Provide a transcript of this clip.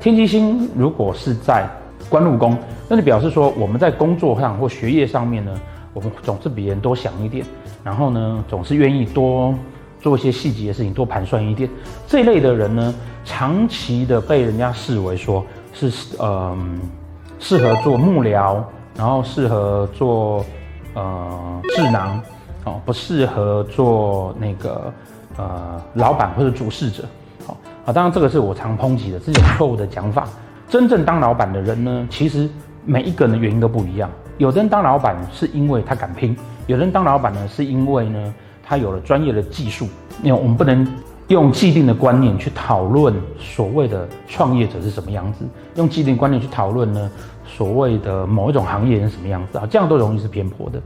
天机星如果是在官禄宫，那就表示说我们在工作上或学业上面呢，我们总是比人多想一点，然后呢，总是愿意多做一些细节的事情，多盘算一点。这一类的人呢，长期的被人家视为说是呃适合做幕僚，然后适合做呃智囊，哦，不适合做那个呃老板或者主事者。啊，当然这个是我常抨击的，这种错误的讲法。真正当老板的人呢，其实每一个人的原因都不一样。有的人当老板是因为他敢拼，有的人当老板呢是因为呢他有了专业的技术。因为我们不能用既定的观念去讨论所谓的创业者是什么样子，用既定观念去讨论呢所谓的某一种行业是什么样子啊，这样都容易是偏颇的。